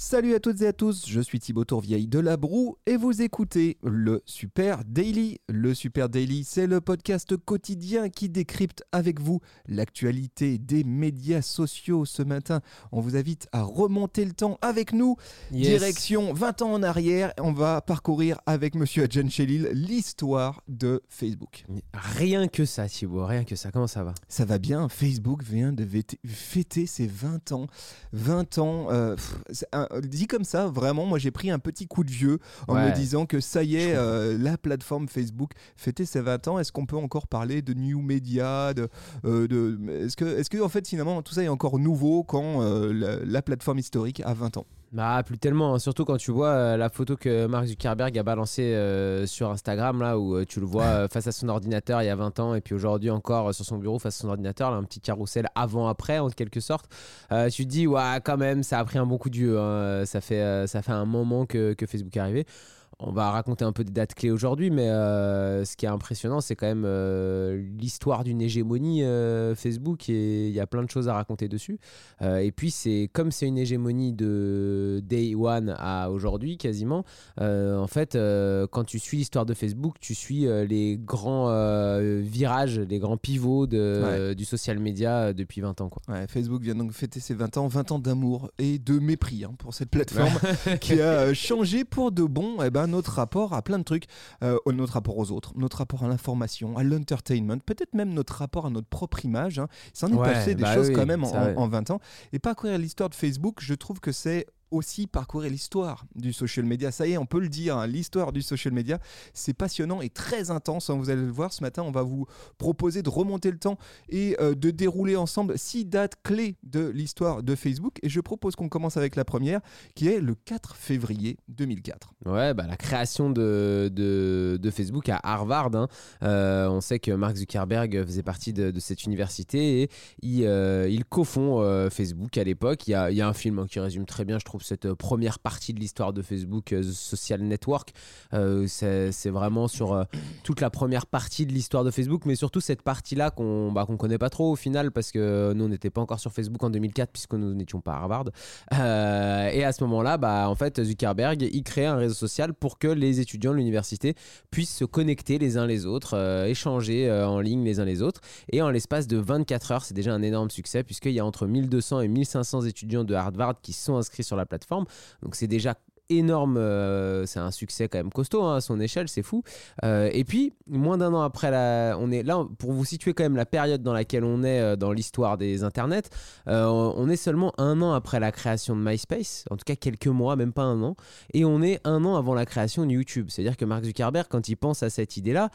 Salut à toutes et à tous, je suis Thibaut Tourvieille de La Broue et vous écoutez le Super Daily. Le Super Daily, c'est le podcast quotidien qui décrypte avec vous l'actualité des médias sociaux. Ce matin, on vous invite à remonter le temps avec nous. Yes. Direction 20 ans en arrière, on va parcourir avec monsieur Adjan Chelil l'histoire de Facebook. Rien que ça, Thibaut, rien que ça. Comment ça va? Ça va bien, Facebook vient de fêter ses 20 ans. 20 ans, euh, pff, c'est un- dit comme ça, vraiment, moi j'ai pris un petit coup de vieux en Ouais. me disant que ça y est, euh, la plateforme Facebook fêtait ses 20 ans. Est-ce qu'on peut encore parler de new media de, euh, de, Est-ce que, est que, en fait, finalement, tout ça est encore nouveau quand euh, la, la plateforme historique a 20 ans? Bah, plus tellement. hein. Surtout quand tu vois euh, la photo que Mark Zuckerberg a balancée euh, sur Instagram, là où euh, tu le vois face à son ordinateur il y a 20 ans, et puis aujourd'hui encore sur son bureau face à son ordinateur, là, un petit carrousel avant-après, en quelque sorte. Tu te dis, ouais, quand même, ça a pris un bon coup de hein. Ça, fait, ça fait un moment que, que Facebook est arrivé. On va raconter un peu des dates clés aujourd'hui, mais euh, ce qui est impressionnant, c'est quand même euh, l'histoire d'une hégémonie euh, Facebook et il y a plein de choses à raconter dessus. Et puis, c'est comme c'est une hégémonie de day one à aujourd'hui quasiment. en fait, quand tu suis l'histoire de Facebook, tu suis les grands virages, les grands pivots de, du social media depuis 20 ans. Quoi. Ouais, Facebook vient donc fêter ses 20 ans, 20 ans d'amour et de mépris hein, pour cette plateforme qui a changé pour de bon eh ben, notre rapport à plein de trucs, Euh, notre rapport aux autres, notre rapport à l'information, à l'entertainment, peut-être même notre rapport à notre propre image. Hein. Il s'en est Ouais, passé des bah choses oui, quand même en, ça, en 20 ans. Et parcourir l'histoire de Facebook, je trouve que c'est aussi parcourir l'histoire du social media. Ça y est, on peut le dire, hein, l'histoire du social media, c'est passionnant et très intense. hein. Vous allez le voir ce matin, on va vous proposer de remonter le temps et euh, de dérouler ensemble six dates clés de l'histoire de Facebook. Et je propose qu'on commence avec la première, qui est le 4 février 2004. Ouais, bah, la création de, de, Facebook à Harvard. hein. Euh, on sait que Mark Zuckerberg faisait partie de, cette université et il, euh, il cofond euh, Facebook à l'époque. Il y a, un film qui résume très bien, je trouve, cette euh, première partie de l'histoire de Facebook, euh, Social Network. Euh, c'est vraiment sur toute la première partie de l'histoire de Facebook, mais surtout cette partie-là qu'on bah, qu'on connaît pas trop au final parce que nous, on n'était pas encore sur Facebook en 2004 puisque nous n'étions pas à Harvard. Et à ce moment-là, bah, en fait, Zuckerberg, il crée un réseau social pour que les étudiants de l'université puissent se connecter les uns les autres, échanger en ligne les uns les autres. Et en l'espace de 24 heures, c'est déjà un énorme succès puisqu'il y a entre 1200 et 1500 étudiants de Harvard qui sont inscrits sur la plateforme. Donc c'est déjà énorme, euh, c'est un succès quand même costaud hein, à son échelle, c'est fou. Euh, et puis, moins d'un an après, la, on est là pour vous situer quand même la période dans laquelle on est euh, dans l'histoire des internets. on est seulement un an après la création de MySpace, en tout cas quelques mois, même pas un an, et on est un an avant la création de YouTube. C'est-à-dire que Mark Zuckerberg, quand il pense à cette idée-là,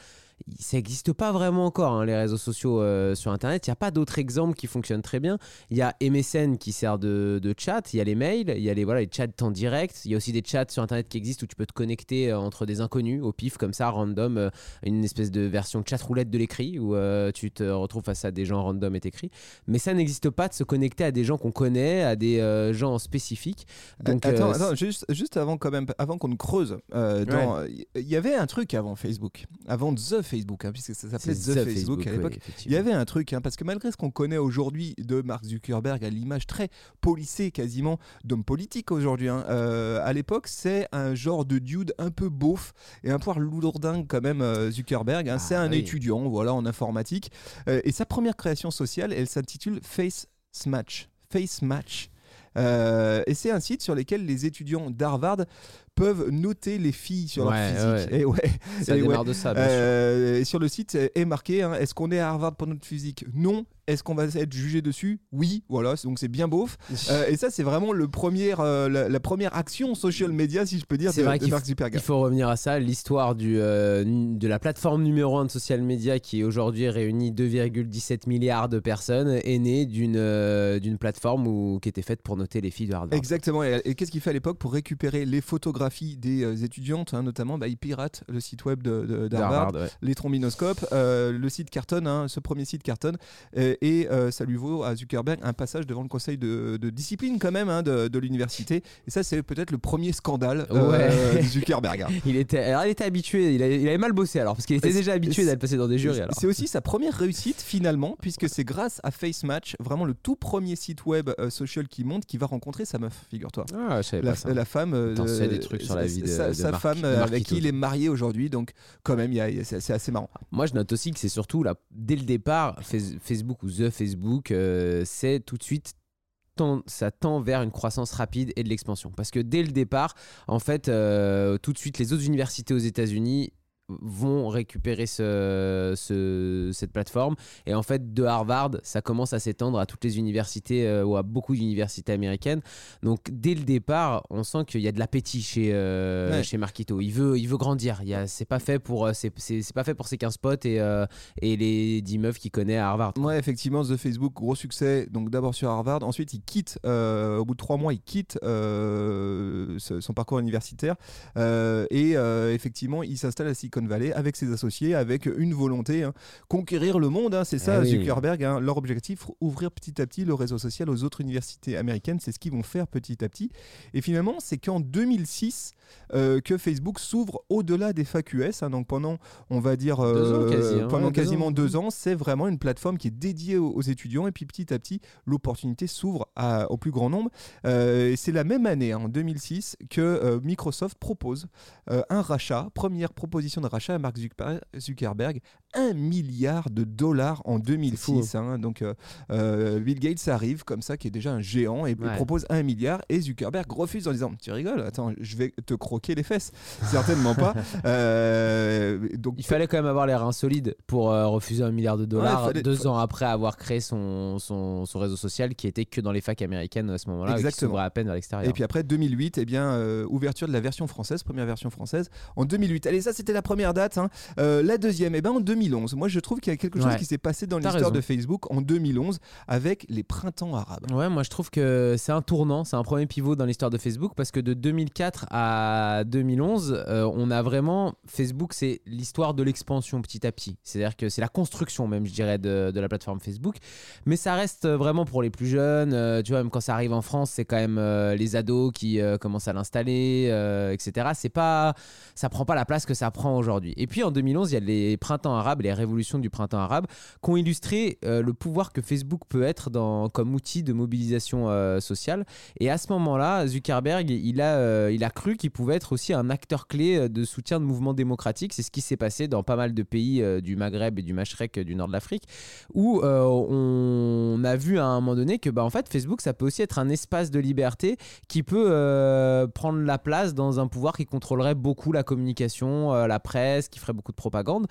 ça n'existe pas vraiment encore, hein, les réseaux sociaux euh, sur Internet. Il n'y a pas d'autres exemples qui fonctionnent très bien. Il y a MSN qui sert de, de chat, il y a les mails, il y a les, voilà, les chats en direct, il y a aussi des chats sur Internet qui existent où tu peux te connecter euh, entre des inconnus au pif, comme ça, random, euh, une espèce de version chat roulette de l'écrit où tu te retrouves face à des gens random et t'écris. Mais ça n'existe pas de se connecter à des gens qu'on connaît, à des gens spécifiques. Donc, attends, attends, juste, juste avant quand même, avant qu'on ne creuse, il y avait un truc avant Facebook, avant The Facebook, hein, puisque ça s'appelait The, The Facebook, à l'époque. Il y avait un truc, hein, parce que malgré ce qu'on connaît aujourd'hui de Mark Zuckerberg à l'image très polissée quasiment d'homme politique aujourd'hui, hein, euh, à l'époque c'est un genre de dude un peu beauf et un poil lourdingue quand même euh, Zuckerberg. Ah, c'est un oui. étudiant voilà, en informatique. Euh, et sa première création sociale, elle s'intitule Face Match. Face Match. Euh, et c'est un site sur lequel les étudiants d'Harvard peuvent noter les filles sur Ouais, leur physique. ouais. Et ouais, Ça et démarre de ça, bien sûr. Euh, et sur le site est marqué hein, est-ce qu'on est à Harvard pour notre physique? Non. Est-ce qu'on va être jugé dessus? Oui. Voilà, donc c'est bien beauf. Euh, et ça, c'est vraiment le premier, euh, la, la première action social media, si je peux dire, C'est de, vrai de Il faut revenir à ça, l'histoire du, euh, de la plateforme numéro 1 de social media qui aujourd'hui réunit 2,17 milliards de personnes est née d'une d'une plateforme où, qui était faite pour noter les filles de Harvard. Exactement. Et, et qu'est-ce qu'il fait à l'époque pour récupérer les photographies des étudiantes, hein, notamment bah, Il pirate le site web de- ouais. les trombinoscopes. Le site cartonne, hein, ce premier site cartonne. Et, et euh, ça lui vaut à Zuckerberg un passage devant le conseil de, de discipline quand même hein, de, de l'université. Et ça, c'est peut-être le premier scandale euh, Ouais. de Zuckerberg. hein. Il était, alors il était habitué, il, a- il avait mal bossé alors, parce qu'il était déjà habitué d'être passé dans des jurys. C'est aussi sa première réussite finalement, puisque c'est grâce à FaceMatch, vraiment le tout premier site web euh, social qui monte, qui va rencontrer sa meuf, figure-toi. Ah, La, femme, euh, des trucs sur la vie de- sa, de sa Marc- femme avec qui il est marié aujourd'hui, donc quand même, c'est assez marrant. Moi, je note aussi que c'est surtout là, dès le départ, Face- Facebook ou The Facebook, euh, c'est tout de suite. ça tend vers une croissance rapide et de l'expansion. Parce que dès le départ, en fait, euh, tout de suite, les autres universités aux États-Unis vont récupérer ce, ce- cette plateforme. Et en fait, de Harvard, ça commence à s'étendre à toutes les universités euh, ou à beaucoup d'universités américaines. Donc, dès le départ, on sent qu'il y a de l'appétit chez, euh, Ouais. chez Marquito. Il veut, il veut grandir. Il y a- C'est pas fait pour, euh, c'est, pas fait pour ses 15 potes et, euh, et les 10 meufs qu'il connaît à Harvard. Ouais, effectivement, The Facebook, gros succès. Donc d'abord sur Harvard, ensuite il quitte, au bout de trois mois, il quitte son parcours universitaire et effectivement, il s'installe à Silicon Valley avec ses associés, avec une volonté, hein, conquérir le monde. hein, c'est ça, Ah oui. Zuckerberg. hein, leur objectif, ouvrir petit à petit le réseau social aux autres universités américaines. C'est ce qu'ils vont faire petit à petit. Et finalement, c'est qu'en 2006 euh, que Facebook s'ouvre au-delà des FAQS. hein, donc pendant, on va dire, Deux euh, quasi, pendant ouais, quasiment deux ans, c'est vraiment une plateforme qui est dédiée aux, aux étudiants. Et puis petit à petit, l'opportunité s'ouvre au plus grand nombre. Euh, et c'est la même année, en 2006, que euh, Microsoft propose un rachat, première proposition de rachat à Mark Zuckerberg, Zuckerberg 1 milliard de dollars en 2006. hein. donc euh, euh, Bill Gates arrive comme ça, qui est déjà un géant, et Ouais. propose 1 milliard, et Zuckerberg refuse en disant Tu rigoles, attends, je vais te croquer les fesses. Certainement pas. Euh, donc, Il fallait quand même avoir les reins solides pour euh, refuser un milliard de dollars fallait- deux ans après avoir créé son, son, son réseau social qui était que dans les facs américaines à ce moment-là, et qui s'ouvrait à peine vers l'extérieur. Et puis après 2008, eh bien ouverture de la version française, première version française en 2008. Allez, ça c'était la première date. hein. Euh, la deuxième, eh ben en 2011. Moi je trouve qu'il y a quelque chose Ouais. qui s'est passé dans l'histoire de Facebook en 2011 avec les printemps arabes. Ouais, moi je trouve que c'est un tournant, c'est un premier pivot dans l'histoire de Facebook parce que de 2004 à 2011, euh, on a vraiment Facebook, c'est l'histoire de l'expansion petit à petit. C'est-à-dire que c'est la construction même, je dirais, de, de la plateforme Facebook. Mais ça reste vraiment pour les plus jeunes. euh, tu vois, même quand ça arrive en France, c'est quand même les ados qui commencent à l'installer, etc. C'est pas, ça prend pas la place que ça prend aujourd'hui. Et puis en 2011, il y a les printemps arabes, les révolutions du printemps arabe, qui ont illustré euh, le pouvoir que Facebook peut être dans, comme outil de mobilisation euh, sociale. Et à ce moment-là, Zuckerberg, il a, euh, il a cru qu'il pouvait être aussi un acteur clé euh, de soutien de mouvements démocratiques. C'est ce qui s'est passé dans pas mal de pays euh, du Maghreb et du Machrek euh, du nord de l'Afrique, où on a vu à un moment donné que bah, en fait, Facebook, ça peut aussi être un espace de liberté qui peut prendre la place dans un pouvoir qui contrôlerait beaucoup la communication, la presse, qui ferait beaucoup de propagande,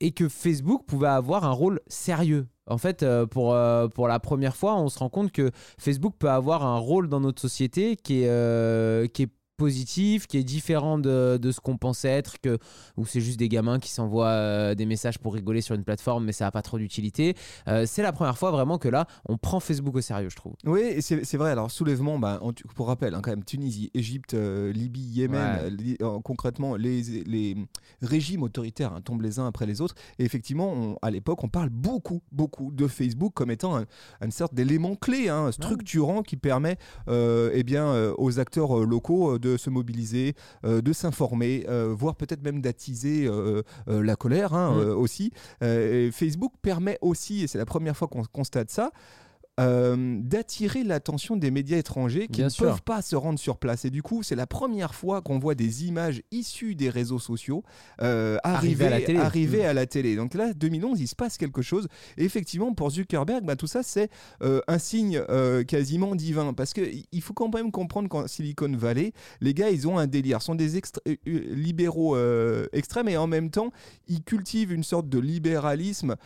et que Facebook pouvait avoir un rôle sérieux. En fait, euh, pour, euh, pour la première fois, on se rend compte que Facebook peut avoir un rôle dans notre société qui est, euh, qui est positif, qui est différent de, de ce qu'on pensait être, que, où c'est juste des gamins qui s'envoient euh, des messages pour rigoler sur une plateforme, mais ça n'a pas trop d'utilité. Euh, c'est la première fois vraiment que là, on prend Facebook au sérieux, je trouve. Oui, c'est vrai. Alors, soulèvement, bah, en- pour rappel, hein, quand même, Tunisie, Égypte, euh, Libye, Yémen, Ouais. li- concrètement, les, les régimes autoritaires hein, tombent les uns après les autres. Et effectivement, on- à l'époque, on parle beaucoup, beaucoup de Facebook comme étant un- une sorte d'élément clé, hein, structurant qui permet eh bien, aux acteurs locaux de se mobiliser, euh, de s'informer, euh, voire peut-être même d'attiser euh, la colère hein, Mm. euh, aussi. Et Facebook permet aussi, et c'est la première fois qu'on constate ça, euh, d'attirer l'attention des médias étrangers qui Bien ne sûr. peuvent pas se rendre sur place. Et du coup, c'est la première fois qu'on voit des images issues des réseaux sociaux euh, arriver, Arriver à la télé. arriver Mm. à la télé. Donc là, 2011, il se passe quelque chose. Et effectivement, pour Zuckerberg, bah, tout ça, c'est euh, un signe quasiment divin. Parce qu'il faut quand même comprendre qu'en Silicon Valley, les gars, ils ont un délire. Ce sont des libéraux extrêmes et en même temps, ils cultivent une sorte de libéralisme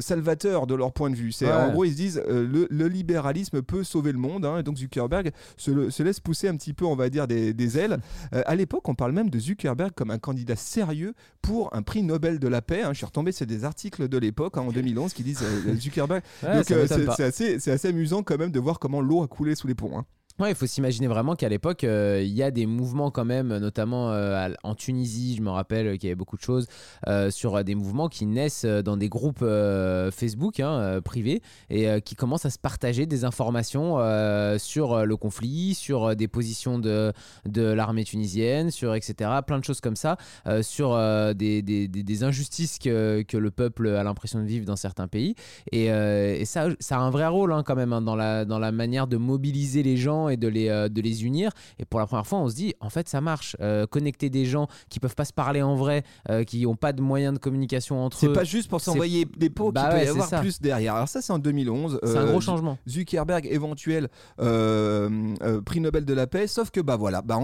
salvateur de leur point de vue. C'est Ouais. En gros, ils se disent euh, le, le libéralisme peut sauver le monde. hein, et donc Zuckerberg se, laisse pousser un petit peu, on va dire, des, des ailes. Euh, à l'époque, on parle même de Zuckerberg comme un candidat sérieux pour un prix Nobel de la paix. hein. Je suis retombé sur des articles de l'époque, hein, en 2011, qui disent euh, Zuckerberg. Ouais, donc euh, c'est assez, c'est assez amusant quand même de voir comment l'eau a coulé sous les ponts. Ouais, il faut s'imaginer vraiment qu'à l'époque, euh, il y a des mouvements quand même, notamment euh, en Tunisie, je me rappelle qu'il y avait beaucoup de choses, euh, sur euh, des mouvements qui naissent euh, dans des groupes euh, Facebook hein, euh, privés et euh, qui commencent à se partager des informations euh, sur euh, le conflit, sur euh, des positions de, de l'armée tunisienne, sur etc. Plein de choses comme ça, euh, sur euh, des, des- des- injustices que, que le peuple a l'impression de vivre dans certains pays. Et, euh, et ça, ça a un vrai rôle hein, quand même hein, dans, la, dans la manière de mobiliser les gens et de les, euh, de les unir. Et pour la première fois, on se dit, en fait, ça marche. Euh, connecter des gens qui peuvent pas se parler en vrai, euh, qui n'ont pas de moyens de communication entre C'est eux. pas juste pour c'est- s'envoyer des pots Bah qu'il peut ouais, y c'est avoir ça. plus derrière. Alors ça c'est en 2011. C'est un gros changement. Zuckerberg éventuel prix Nobel de la paix, sauf que bah voilà, bah,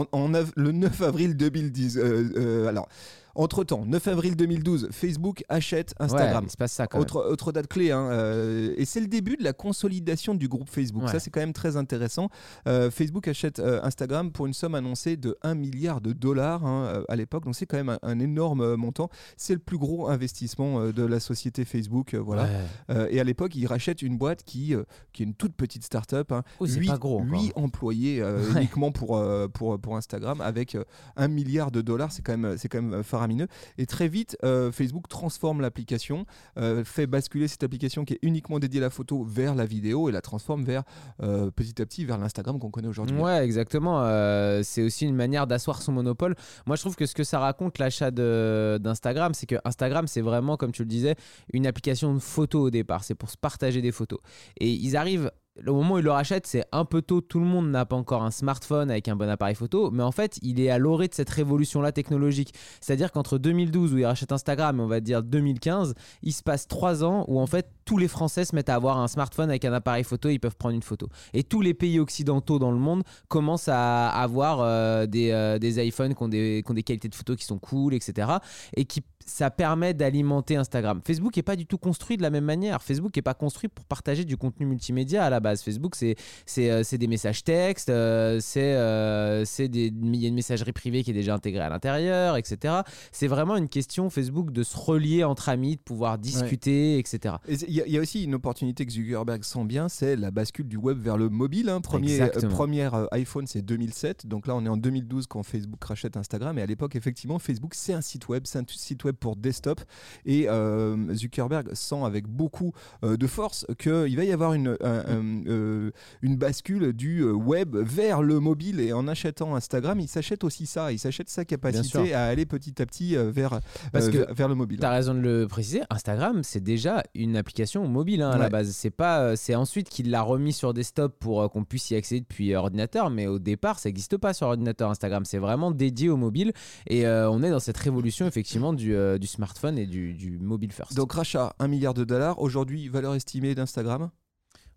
le 9 avril 2010, euh, euh, alors entre temps, 9 avril 2012, Facebook achète Instagram. Ouais, il se passe ça quand même. Autre, autre date clé, hein, euh, et c'est le début de la consolidation du groupe Facebook. Ouais. Ça, c'est quand même très intéressant. Euh, Facebook achète euh, Instagram pour une somme annoncée de 1 milliard de dollars hein, à l'époque, donc c'est quand même un, un énorme montant. C'est le plus gros investissement de la société Facebook. voilà. Ouais. Et à l'époque, ils rachètent une boîte qui, qui est une toute petite start-up. hein. Oh, c'est Huit- pas gros. encore. huit employés Ouais. uniquement pour, pour, pour Instagram avec euh, un milliard de dollars. C'est quand, même- c'est quand même euh, Et très vite, euh, Facebook transforme l'application, euh, fait basculer cette application qui est uniquement dédiée à la photo vers la vidéo et la transforme vers euh, petit à petit vers l'Instagram qu'on connaît aujourd'hui. Ouais, exactement. C'est aussi une manière d'asseoir son monopole. Moi, je trouve que ce que ça raconte, l'achat d'Instagram, c'est que Instagram, c'est vraiment, comme tu le disais, une application de photo au départ. C'est pour se partager des photos. Et ils arrivent. Au moment où ils le rachètent, c'est un peu tôt. Tout le monde n'a pas encore un smartphone avec un bon appareil photo. Mais en fait, il est à l'orée de cette révolution-là technologique. C'est-à-dire qu'entre 2012, où ils rachètent Instagram, et on va dire 2015, il se passe trois ans où en fait tous les Français se mettent à avoir un smartphone avec un appareil photo, ils peuvent prendre une photo. Et tous les pays occidentaux dans le monde commencent à avoir euh, des, euh, des iPhones qui ont des, qui ont des qualités de photo qui sont cool, etc. Et qui ça permet d'alimenter Instagram. Facebook n'est pas du tout construit de la même manière. Facebook n'est pas construit pour partager du contenu multimédia à la base. Facebook, c'est euh, des messages textes, euh, c'est euh, c'est des il y a une messagerie privée qui est déjà intégrée à l'intérieur, etc. C'est vraiment une question Facebook de se relier entre amis, de pouvoir discuter, etc. Et Il y, a- il y a aussi une opportunité que Zuckerberg sent bien, c'est la bascule du web vers le mobile. hein. Premier, euh, première iPhone, c'est 2007. Donc là, on est en 2012 quand Facebook rachète Instagram. Et à l'époque, effectivement, Facebook, c'est un site web, c'est un site web pour desktop. Et euh, Zuckerberg sent avec beaucoup euh, de force qu'il va y avoir une, un- un, euh, une bascule du web vers le mobile. Et en achetant Instagram, il s'achète aussi ça. Il s'achète sa capacité à aller petit à petit vers, Parce que vers- le mobile. T'as raison de le préciser, Instagram c'est déjà une application mobile hein, à la base. C'est pas, c'est ensuite qu'il l'a remis sur desktop pour qu'on puisse y accéder depuis ordinateur, mais au départ ça n'existe pas sur ordinateur Instagram. C'est vraiment dédié au mobile et euh, on est dans cette révolution effectivement du, euh, du smartphone et du, du mobile first. Donc rachat 1 milliard de dollars. Aujourd'hui, valeur estimée d'Instagram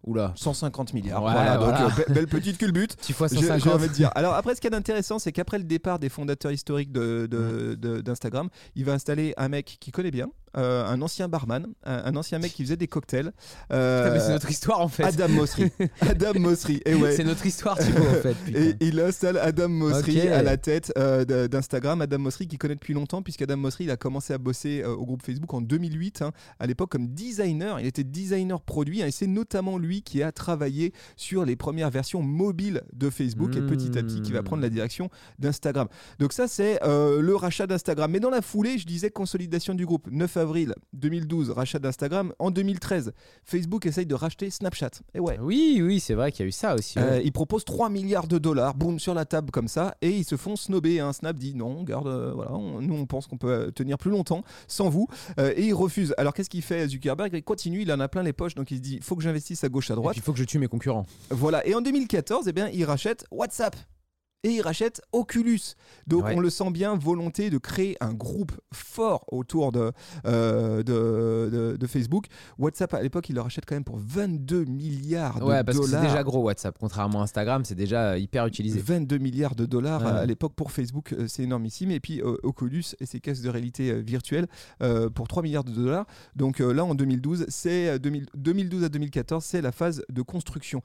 Oula, 150 milliards. Ouais, voilà, donc euh, be- belle petite culbute. tu fois J'ai j'ai 150. envie de dire. Alors après, ce qui est intéressant, c'est qu'après le départ des fondateurs historiques de- de- de- d'Instagram, il va installer un mec qui connaît bien, euh, un ancien barman, un, un ancien mec qui faisait des cocktails. euh, mais c'est notre histoire en fait. Adam Mosseri. Adam Mosseri. Et ouais. C'est notre histoire Thibaut en fait. putain. Et il installe Adam Mosseri à la tête euh, d'Instagram. Adam Mosseri qui connaît depuis longtemps, puisqu'Adam Mosseri il a commencé à bosser euh, au groupe Facebook en 2008, hein, à l'époque comme designer. Il était designer produit hein, et c'est notamment lui qui a travaillé sur les premières versions mobiles de Facebook et petit à petit qui va prendre la direction d'Instagram. Donc ça c'est euh, le rachat d'Instagram. Mais dans la foulée, je disais consolidation du groupe. 9 avril 2012, rachat d'Instagram. En 2013, Facebook essaye de racheter Snapchat. Et ouais. Oui, oui, c'est vrai qu'il y a eu ça aussi. ouais. Euh, ils proposent 3 milliards de dollars, boum, sur la table comme ça, et ils se font snobber. hein. Snap dit non, garde, euh, voilà, on- nous on pense qu'on peut euh, tenir plus longtemps sans vous, euh, et ils refusent. Alors qu'est-ce qu'il fait Zuckerberg? Il continue, il en a plein les poches, donc il se dit faut que j'investisse à gauche à droite. il faut que je tue mes concurrents. Voilà, et en 2014, eh bien, il rachète WhatsApp. Et il rachète Oculus. Donc Ouais. on le sent bien, volonté de créer un groupe fort autour de, euh, de, de- de Facebook. WhatsApp à l'époque, il le rachète quand même pour 22 milliards de Ouais, parce que c'est déjà gros WhatsApp. Contrairement à Instagram, c'est déjà hyper utilisé. 22 milliards de dollars Ouais. à l'époque pour Facebook, euh, c'est énormissime. Et puis euh, Oculus et ses caisses de réalité virtuelle euh, pour 3 milliards de dollars. Donc là, en 2012, c'est euh, 2000 2012 à 2014, c'est la phase de construction.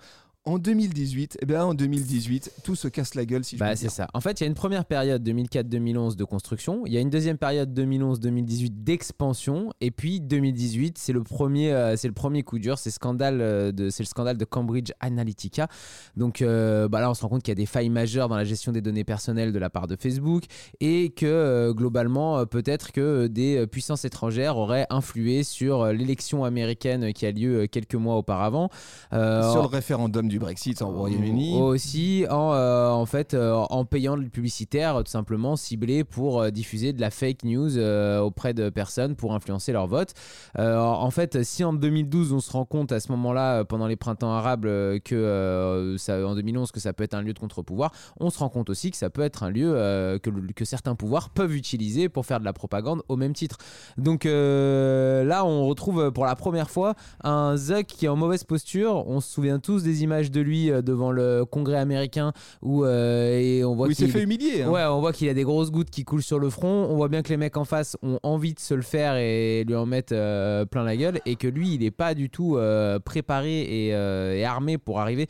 En 2018, eh bien, en 2018, tout se casse la gueule si je Bah, c'est ça. En fait, il y a une première période 2004-2011 de construction, il y a une deuxième période 2011-2018 d'expansion, et puis 2018, c'est le premier, euh, c'est le premier coup dur, c'est scandale euh, de, c'est le scandale de Cambridge Analytica. Donc euh, bah là, on se rend compte qu'il y a des failles majeures dans la gestion des données personnelles de la part de Facebook, et que euh, globalement, peut-être que des puissances étrangères auraient influé sur l'élection américaine qui a lieu quelques mois auparavant. Sur le référendum du Brexit en Royaume-Uni. aussi en, euh, en fait euh, en payant le publicitaire tout simplement ciblé pour euh, diffuser de la fake news auprès de personnes pour influencer leur vote. En fait, si en 2012 on se rend compte à ce moment-là pendant les printemps arabes que ça, en 2011 que ça peut être un lieu de contre-pouvoir, on se rend compte aussi que ça peut être un lieu que, que certains pouvoirs peuvent utiliser pour faire de la propagande au même titre. Donc là, on retrouve pour la première fois un Zuck qui est en mauvaise posture. On se souvient tous des images de lui euh, devant le Congrès américain où euh, et on voit il s'est qu'il fait humilier. hein. Ouais, on voit qu'il a des grosses gouttes qui coulent sur le front. On voit bien que les mecs en face ont envie de se le faire et lui en mettre euh, plein la gueule. Et que lui, il n'est pas du tout euh, préparé et, et armé pour arriver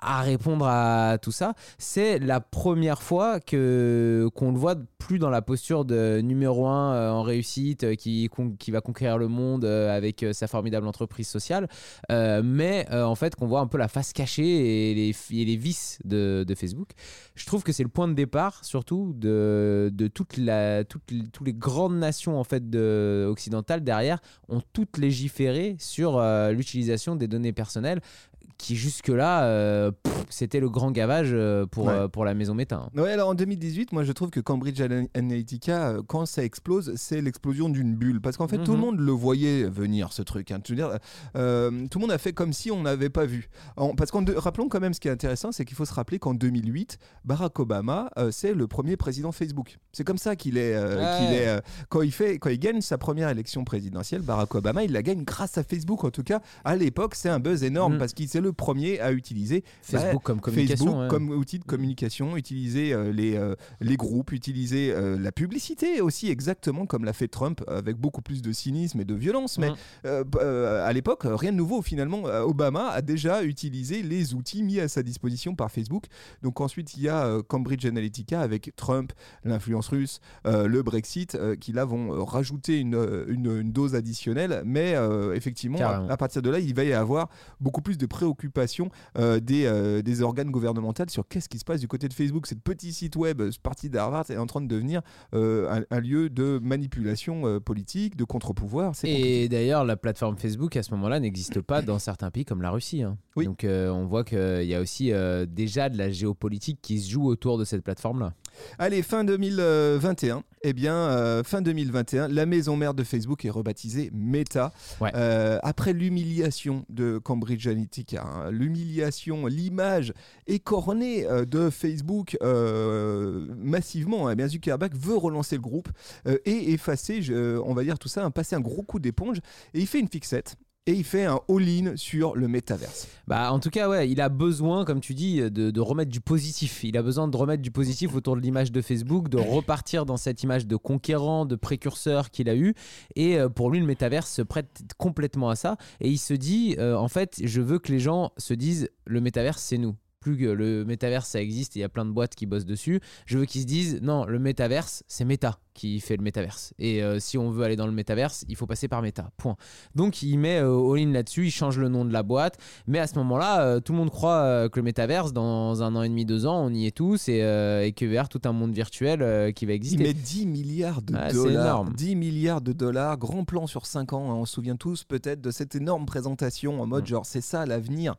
à répondre à tout ça. C'est la première fois que qu'on le voit plus dans la posture de numéro un en réussite, qui, qui va conquérir le monde avec sa formidable entreprise sociale, mais en fait qu'on voit un peu la face cachée et les, vices de, Facebook. Je trouve que c'est le point de départ, surtout de, toutes les grandes nations en fait de, occidentales derrière ont toutes légiféré sur euh, l'utilisation des données personnelles qui jusque-là, euh, c'était le grand gavage euh, pour, Ouais. euh, pour la maison Meta. hein. Ouais, alors en 2018, moi je trouve que Cambridge Ana- Analytica, quand ça explose, c'est l'explosion d'une bulle. Parce qu'en fait, tout le Mhm. monde le voyait venir, ce truc. hein. Je veux dire, tout le monde a fait comme si on n'avait pas vu. En- parce qu'en rappelons quand même ce qui est intéressant, c'est qu'il faut se rappeler qu'en 2008, Barack Obama, c'est le premier président Facebook. C'est comme ça qu'il est. Ouais. est quand, il fait, quand il gagne sa première élection présidentielle, Barack Obama, il la gagne grâce à Facebook. En tout cas, à l'époque, c'est un buzz énorme Mhm. parce qu'il c'est le premier à utiliser Facebook comme communication. Facebook ouais. comme outil de communication, utiliser euh, les, euh, les groupes, utiliser euh, la publicité aussi, exactement comme l'a fait Trump, avec beaucoup plus de cynisme et de violence. Mais euh, à l'époque, rien de nouveau finalement. Obama a déjà utilisé les outils mis à sa disposition par Facebook. Donc ensuite, il y a Cambridge Analytica avec Trump, l'influence russe, le Brexit, qui là vont rajouter une, une- une dose additionnelle. Mais effectivement, à, à partir de là, il va y avoir beaucoup plus de préoccupations euh, des, euh, des organes gouvernementaux sur qu'est-ce qui se passe du côté de Facebook. Cette petit site web, euh, ce parti d'Harvard, est en train de devenir euh, un, un lieu de manipulation euh, politique, de contre-pouvoir. Et d'ailleurs, la plateforme Facebook à ce moment-là n'existe pas dans certains pays comme la Russie. hein. Oui. Donc euh, on voit qu'il y a aussi euh, déjà de la géopolitique qui se joue autour de cette plateforme-là. Allez, fin 2021. Eh bien, euh, fin 2021, la maison mère de Facebook est rebaptisée Meta. Ouais. Euh, après l'humiliation de Cambridge Analytica, hein, l'humiliation, l'image écornée euh, de Facebook massivement, eh bien Zuckerberg veut relancer le groupe et effacer, je- on va dire tout ça, hein, passer un gros coup d'éponge. Et il fait une fixette. Et il fait un all-in sur le métaverse. Bah, en tout cas, ouais, il a besoin, comme tu dis, de, remettre du positif. Il a besoin de remettre du positif autour de l'image de Facebook, de repartir dans cette image de conquérant, de précurseur qu'il a eu. Et euh, pour lui, le métaverse se prête complètement à ça. Et il se dit, euh, en fait, je veux que les gens se disent, le métaverse, c'est nous. Plus que le métaverse, ça existe, il y a plein de boîtes qui bossent dessus. Je veux qu'ils se disent, non, le métaverse, c'est Meta qui fait le métaverse. Et euh, si on veut aller dans le métaverse, il faut passer par Meta. Point. Donc il met euh, all-in là-dessus, il change le nom de la boîte. Mais à ce moment-là, euh, tout le monde croit que le métaverse, dans un an et demi, deux ans, on y est tous et, et que vers tout un monde virtuel qui va Il exister. met 10 milliards de Ah, dollars. énorme. 10 milliards de dollars, grand plan sur 5 ans. hein. On se souvient tous peut-être de cette énorme présentation en mode Mm. genre c'est ça l'avenir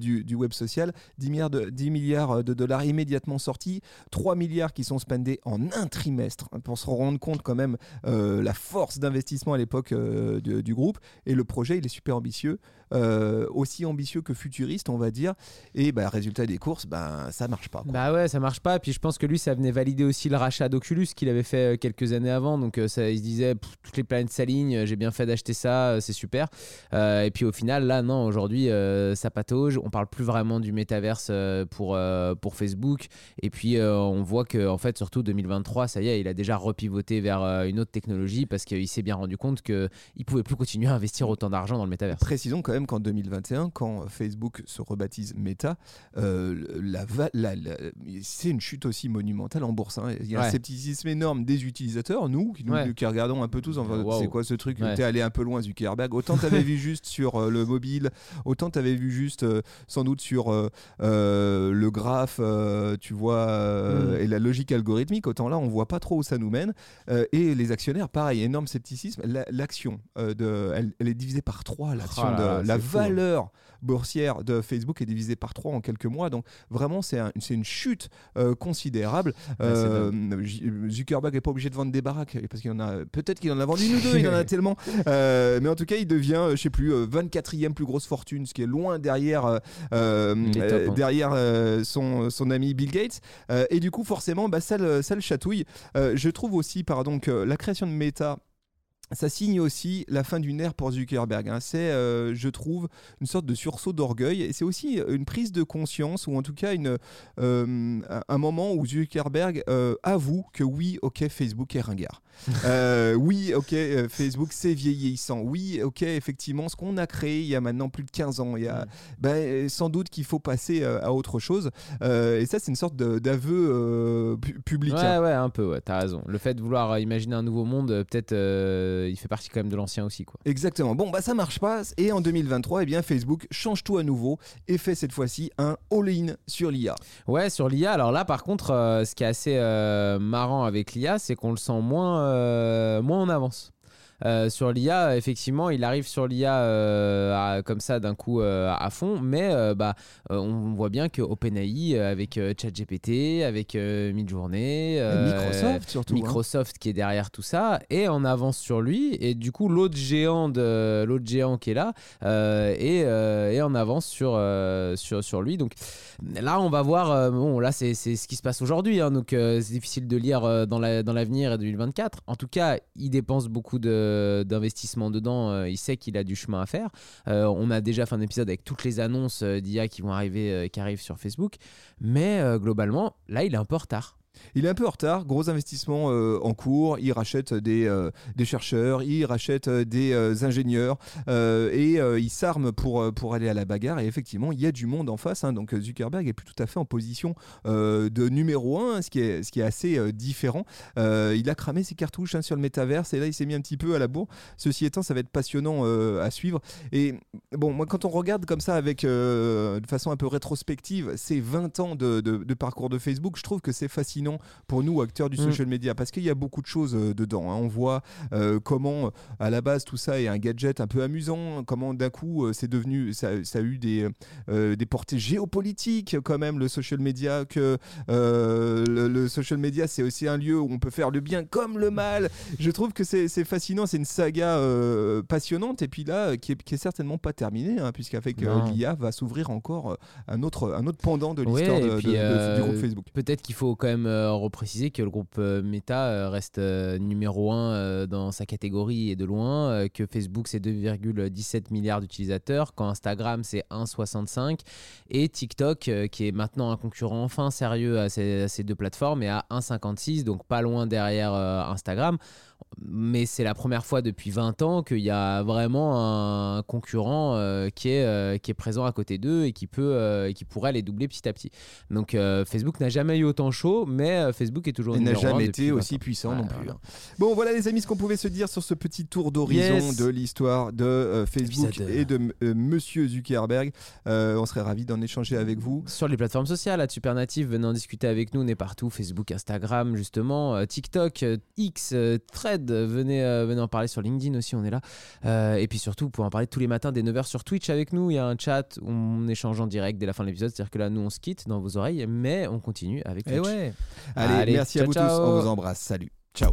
du, du web social. 10 milliards, de, 10 milliards de dollars immédiatement sortis, 3 milliards qui sont spendés en un trimestre hein, pour se rendre compte quand même euh, la force d'investissement à l'époque euh, du, du groupe. Et le projet il est super ambitieux, euh, aussi ambitieux que futuriste on va dire. Et bah, résultat des courses, ben ça marche pas. quoi. Bah ouais, ça marche pas. Puis je pense que lui, ça venait valider aussi le rachat d'Oculus qu'il avait fait euh, quelques années avant. Donc euh, ça, il se disait, toutes les planètes s'alignent, j'ai bien fait d'acheter ça, c'est super. Euh, et puis au final, là, non, aujourd'hui, euh, ça patauge. On parle plus vraiment du métaverse pour, pour Facebook. Et puis on voit que, en fait, surtout 2023, ça y est, il a déjà repéré pivoté vers une autre technologie parce qu'il s'est bien rendu compte qu'il ne pouvait plus continuer à investir autant d'argent dans le métaverse. Précisons quand même qu'en 2021, quand Facebook se rebaptise Meta, euh, la, va- la- la- c'est une chute aussi monumentale en bourse. hein. Il y a un scepticisme énorme des utilisateurs, nous, qui, nous- Ouais. qui regardons un peu tous, enfin, Wow. c'est quoi ce truc Ouais. T'es allé un peu loin, Zuckerberg. Autant t'avais vu juste sur euh, le mobile, autant t'avais vu juste euh, sans doute sur euh, euh, le graphe, euh, tu vois, euh, Mm. et la logique algorithmique. Autant là, on voit pas trop où ça nous mène. Euh, et les actionnaires, pareil, énorme scepticisme. La- L'action, euh, de, elle, elle est divisée par trois. L'action Oh de la hein. valeur boursière de Facebook est divisée par trois en quelques mois. Donc vraiment, c'est un- c'est une chute euh, considérable. c'est Euh, Zuckerberg n'est pas obligé de vendre des baraques parce qu'il en a peut-être qu'il en a vendu une ou deux. il en a tellement. Euh, mais en tout cas, il devient, je sais plus, euh, 24e plus grosse fortune, ce qui est loin derrière top, hein. derrière son, son ami Bill Gates. Et du coup, forcément, bah, ça, le, ça le chatouille. Je trouve aussi, pardon, que la création de Meta. Ça signe aussi la fin d'une ère pour Zuckerberg. hein. C'est, euh, je trouve, une sorte de sursaut d'orgueil. Et c'est aussi une prise de conscience, ou en tout cas euh, un- moment où Zuckerberg euh, avoue que oui, ok, Facebook est ringard. Euh, oui, ok, euh, Facebook c'est vieillissant. Oui, ok, effectivement, ce qu'on a créé il y a maintenant plus de 15 ans, il y a, ben, euh, sans doute qu'il faut passer euh, à autre chose. Euh, et ça, c'est une sorte d'aveu pu- public. Ouais, hein. ouais, un peu, ouais, t'as raison. Le fait de vouloir imaginer un nouveau monde, peut-être il fait partie quand même de l'ancien aussi, quoi. Exactement. Bon, bah ça marche pas. Et en 2023, eh bien, Facebook change tout à nouveau et fait cette fois-ci un all-in sur l'IA. Ouais, sur l'IA, alors là, par contre, ce qui est assez marrant avec l'IA, c'est qu'on le sent moins, euh, moins en avance. Euh, sur l'IA, effectivement, il arrive sur l'IA euh, comme ça d'un coup euh, à fond, mais bah, on voit bien que OpenAI avec ChatGPT, avec Midjourney, Microsoft surtout. hein. Microsoft qui est derrière tout ça est en avance sur lui et du coup l'autre géant de l'autre géant qui est là est, est en avance sur, sur sur lui donc là on va voir bon là c'est ce qui se passe aujourd'hui hein, donc c'est difficile de lire dans la dans l'avenir et 2024 en tout cas il dépense beaucoup de d'investissement dedans euh, il sait qu'il a du chemin à faire. Euh, on a déjà fait un épisode avec toutes les annonces euh, d'IA qui vont arriver euh, qui arrivent sur Facebook. Mais euh, globalement là il est un peu en retard Il est un peu en retard, gros investissement euh, en cours, il rachète des, euh, chercheurs, il rachète euh, des ingénieurs et il s'arme pour, pour aller à la bagarre et effectivement il y a du monde en face, hein. donc Zuckerberg est plus tout à fait en position de numéro 1, ce qui est, ce qui est assez différent. Il a cramé ses cartouches hein, sur le métaverse et là il s'est mis un petit peu à la bourre. Ceci étant, ça va être passionnant à suivre. Et bon, moi quand on regarde comme ça avec de façon un peu rétrospective ces 20 ans de parcours de Facebook, je trouve que c'est fascinant pour nous acteurs du Mm. social media parce qu'il y a beaucoup de choses euh, dedans. hein. On voit euh, comment euh, à la base tout ça est un gadget un peu amusant, comment d'un coup c'est devenu, ça, ça a eu des, des portées géopolitiques quand même le social media, que le, le social media c'est aussi un lieu où on peut faire le bien comme le mal. Je trouve que c'est fascinant, c'est une saga euh, passionnante et puis là qui est, qui est certainement pas terminée hein, puisqu'avec euh, l'IA va s'ouvrir encore un autre, un autre pendant de Ouais, l'histoire euh, du groupe Facebook. Peut-être qu'il faut quand même euh, repréciser que le groupe euh, Meta euh, reste numéro 1 dans sa catégorie et de loin, que Facebook c'est 2,17 milliards d'utilisateurs, quand Instagram c'est 1,65 et TikTok qui est maintenant un concurrent enfin sérieux à ces, à ces deux plateformes est à 1,56, donc pas loin derrière Instagram. Mais c'est la première fois depuis 20 ans qu'il y a vraiment un concurrent euh, qui, est, euh, qui est présent à côté d'eux et qui, peut, euh, et qui pourrait les doubler petit à petit. Donc Facebook n'a jamais eu autant chaud, mais Facebook est toujours Il n'a jamais été 20 aussi puissant Ouais, non plus. hein. Bon, voilà les amis, ce qu'on pouvait se dire sur ce petit tour d'horizon Yes. de l'histoire de Facebook et de Monsieur Zuckerberg. On serait ravis d'en échanger avec vous. Sur les plateformes sociales, à Super Native, venez en discuter avec nous, on est partout, Facebook, Instagram justement, TikTok, X, euh, Venez, euh, venez en parler sur LinkedIn aussi, on est là. Euh, et puis surtout, vous pouvez en parler tous les matins dès 9h sur Twitch avec nous, il y a un chat, où on échange en direct dès la fin de l'épisode, c'est-à-dire que là nous on se quitte dans vos oreilles, mais on continue avec Twitch. Eh ouais. Allez, Allez, merci à ciao, vous tous. On vous embrasse. Salut. Ciao.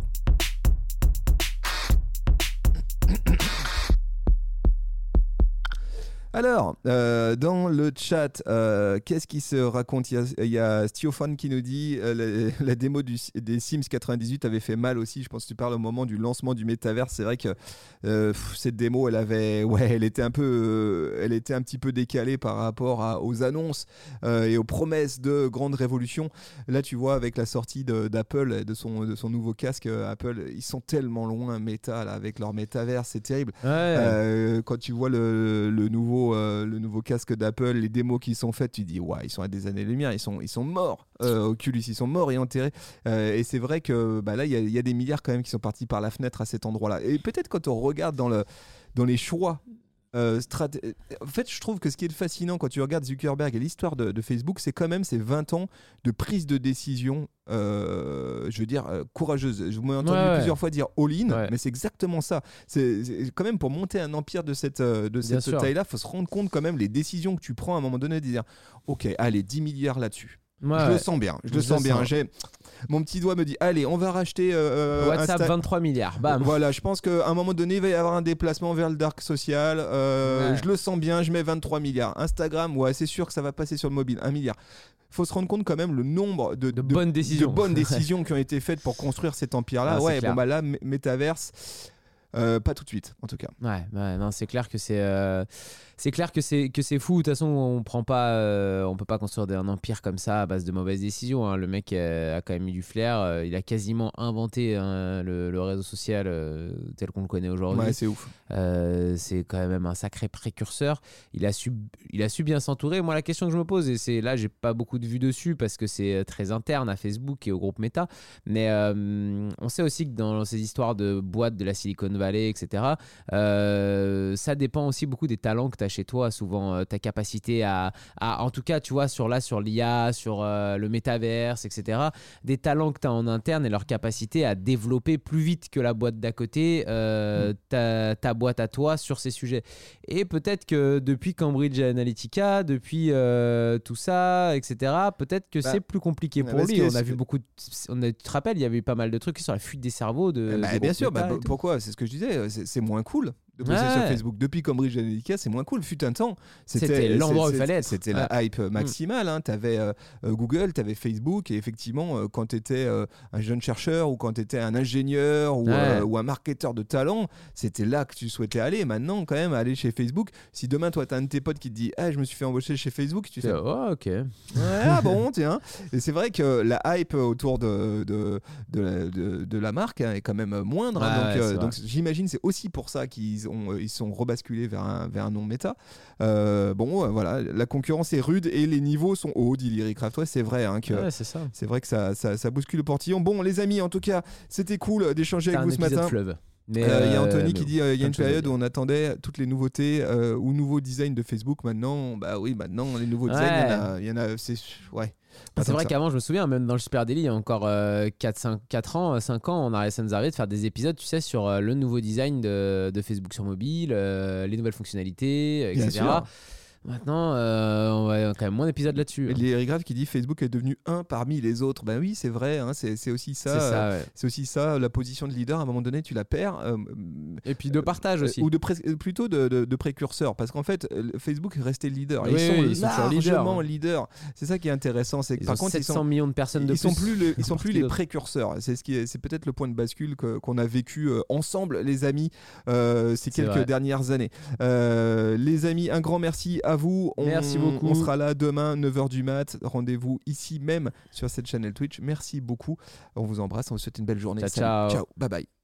Alors, euh, dans le chat, euh, qu'est-ce qui se raconte? Il y a, y a Stiophane qui nous dit euh, la, la démo du- des Sims 98 avait fait mal aussi. Je pense que tu parles au moment du lancement du métavers. C'est vrai que euh, pff, cette démo, elle avait, ouais, elle était un peu, elle était un petit peu décalée par rapport à- aux annonces et aux promesses de grandes révolutions. Là, tu vois, avec la sortie d'Apple, de son, de son nouveau casque Apple, ils sont tellement loin, méta, là, avec leur métavers, c'est terrible. Ouais. Quand tu vois le, le nouveau, euh, le nouveau casque d'Apple, les démos qui sont faites, tu dis, ouais, ils sont à des années-lumière, ils sont, ils sont morts. Euh, Oculus, ils sont morts et enterrés. Euh, et c'est vrai que bah, là, il y, y a des milliards quand même qui sont partis par la fenêtre à cet endroit-là. Et peut-être quand on regarde dans, le, dans les choix. Euh, En fait, je trouve que ce qui est fascinant quand tu regardes Zuckerberg et l'histoire de, de Facebook, c'est quand même ces 20 ans de prise de décision, euh, je veux dire, euh, courageuse. Je m'ai entendu Ouais, ouais. plusieurs fois dire all-in, Ouais. mais c'est exactement ça. C'est quand même pour monter un empire de cette, de cette taille-là, faut se rendre compte quand même les décisions que tu prends à un moment donné, de dire, ok, allez, 10 milliards là-dessus. Ouais, je le sens bien, je le sens bien. J'ai mon petit doigt me dit, allez, on va racheter euh, WhatsApp Insta- 23 milliards. Bam. Voilà, je pense qu'à un moment donné, il va y avoir un déplacement vers le dark social. Euh, Ouais. Je le sens bien, je mets 23 milliards. Instagram, ouais, c'est sûr que ça va passer sur le mobile, 1 milliard. faut se rendre compte quand même le nombre de, De bonnes décisions. de bonnes décisions qui ont été faites pour construire cet empire-là. Ah, ouais, bon bah là, mé- métaverse, euh, pas tout de suite, en tout cas. Ouais, ouais, non, c'est clair que c'est euh, c'est clair que c'est que c'est fou. De toute façon, on prend pas, euh, on peut pas construire un empire comme ça à base de mauvaises décisions. hein. Le mec euh, a quand même eu du flair. euh, il a quasiment inventé hein, le, le réseau social tel qu'on le connaît aujourd'hui. Ouais, c'est ouf. C'est quand même un sacré précurseur. Il a su, il a su bien s'entourer. Moi, la question que je me pose, et c'est là, j'ai pas beaucoup de vues dessus parce que c'est très interne à Facebook et au groupe Meta. Mais on sait aussi que dans ces histoires de boîtes de la Silicon Valley, etc., ça dépend aussi beaucoup des talents que tu as chez toi. Souvent, euh, ta capacité à, à- en tout cas, tu vois, sur là, sur l'IA, sur euh, le métaverse, etc., des talents que tu as en interne et leur capacité à développer plus vite que la boîte d'à côté euh, ta, ta boîte à toi sur ces sujets. Et peut-être que depuis Cambridge Analytica, depuis euh, tout ça, etc., peut-être que Bah, c'est plus compliqué bah, pour lui. On a vu beaucoup. De, on a, tu te rappelles, il y avait eu pas mal de trucs sur la fuite des cerveaux de. Bah, du bien sûr, bah, pourquoi? C'est ce que je disais, c'est moins cool de bosser sur. Facebook. Depuis Cambridge Analytica, c'est moins cool. Fut un temps, C'était l'endroit où il fallait être. C'était la hype Mm. maximale. Hein. Tu avais Google, tu avais Facebook, et effectivement, euh, quand tu étais un jeune chercheur ou quand tu étais un ingénieur ou, Ouais. euh, ou un marketeur de talent, c'était là que tu souhaitais aller. Maintenant, quand même, aller chez Facebook, si demain, toi, tu as un de tes potes qui te dit ah, Je me suis fait embaucher chez Facebook, tu fais oh, ok. Ouais, ah bon, tiens. Et c'est vrai que la hype autour de, de, de, la, de- de la marque hein, est quand même moindre. hein. Donc euh, donc j'imagine c'est aussi pour ça qu'ils ont, euh, ils sont rebasculés vers un, vers un nom méta. Euh, bon, euh, voilà, la concurrence est rude et les niveaux sont hauts, dit Lyric Ouais, c'est vrai hein, que. Ouais, c'est vrai que ça, ça, ça bouscule le portillon. Bon, les amis, en tout cas, c'était cool d'échanger avec un vous ce matin. fleuve. Euh, Il y a Anthony qui dit euh, il y a une période où on attendait toutes les nouveautés ou nouveaux designs de Facebook. Maintenant, bah oui, maintenant les nouveaux designs, il y en a- a, c'est ouais. C'est vrai qu'avant, je me souviens, même dans le Super Daily, il y a encore euh, 4, 5, 4 ans, 5 ans, on a ça nous arrivait de faire des épisodes, tu sais, sur euh, le nouveau design de, de Facebook sur mobile, euh, les nouvelles fonctionnalités, euh, etc. Maintenant, euh, on va quand même moins d'épisodes là-dessus. hein. Et Lyric Grave qui dit Facebook est devenu un parmi les autres. Ben oui, c'est vrai. hein, c'est aussi ça. C'est euh, ouais. Aussi ça, la position de leader, à un moment donné, tu la perds. euh, Et puis de partage euh, aussi. Ou de plutôt de, de- de précurseur, parce qu'en fait, Facebook est resté le leader. Oui, ils sont ils sont toujours leaders, hein. leaders. C'est ça qui est intéressant. C'est par ont contre, 700 ils sont, millions de personnes de ils plus. sont plus, le- ils sont plus les précurseurs. C'est ce qui est, c'est peut-être le point de bascule qu'on a vécu ensemble, les amis, ces quelques vrai. dernières années. Les amis, un grand merci à vous. On, Merci beaucoup. On sera là demain, 9h du mat. Rendez-vous ici même sur cette chaîne Twitch. Merci beaucoup. On vous embrasse. On vous souhaite une belle journée. Ciao. Ciao. Bye bye.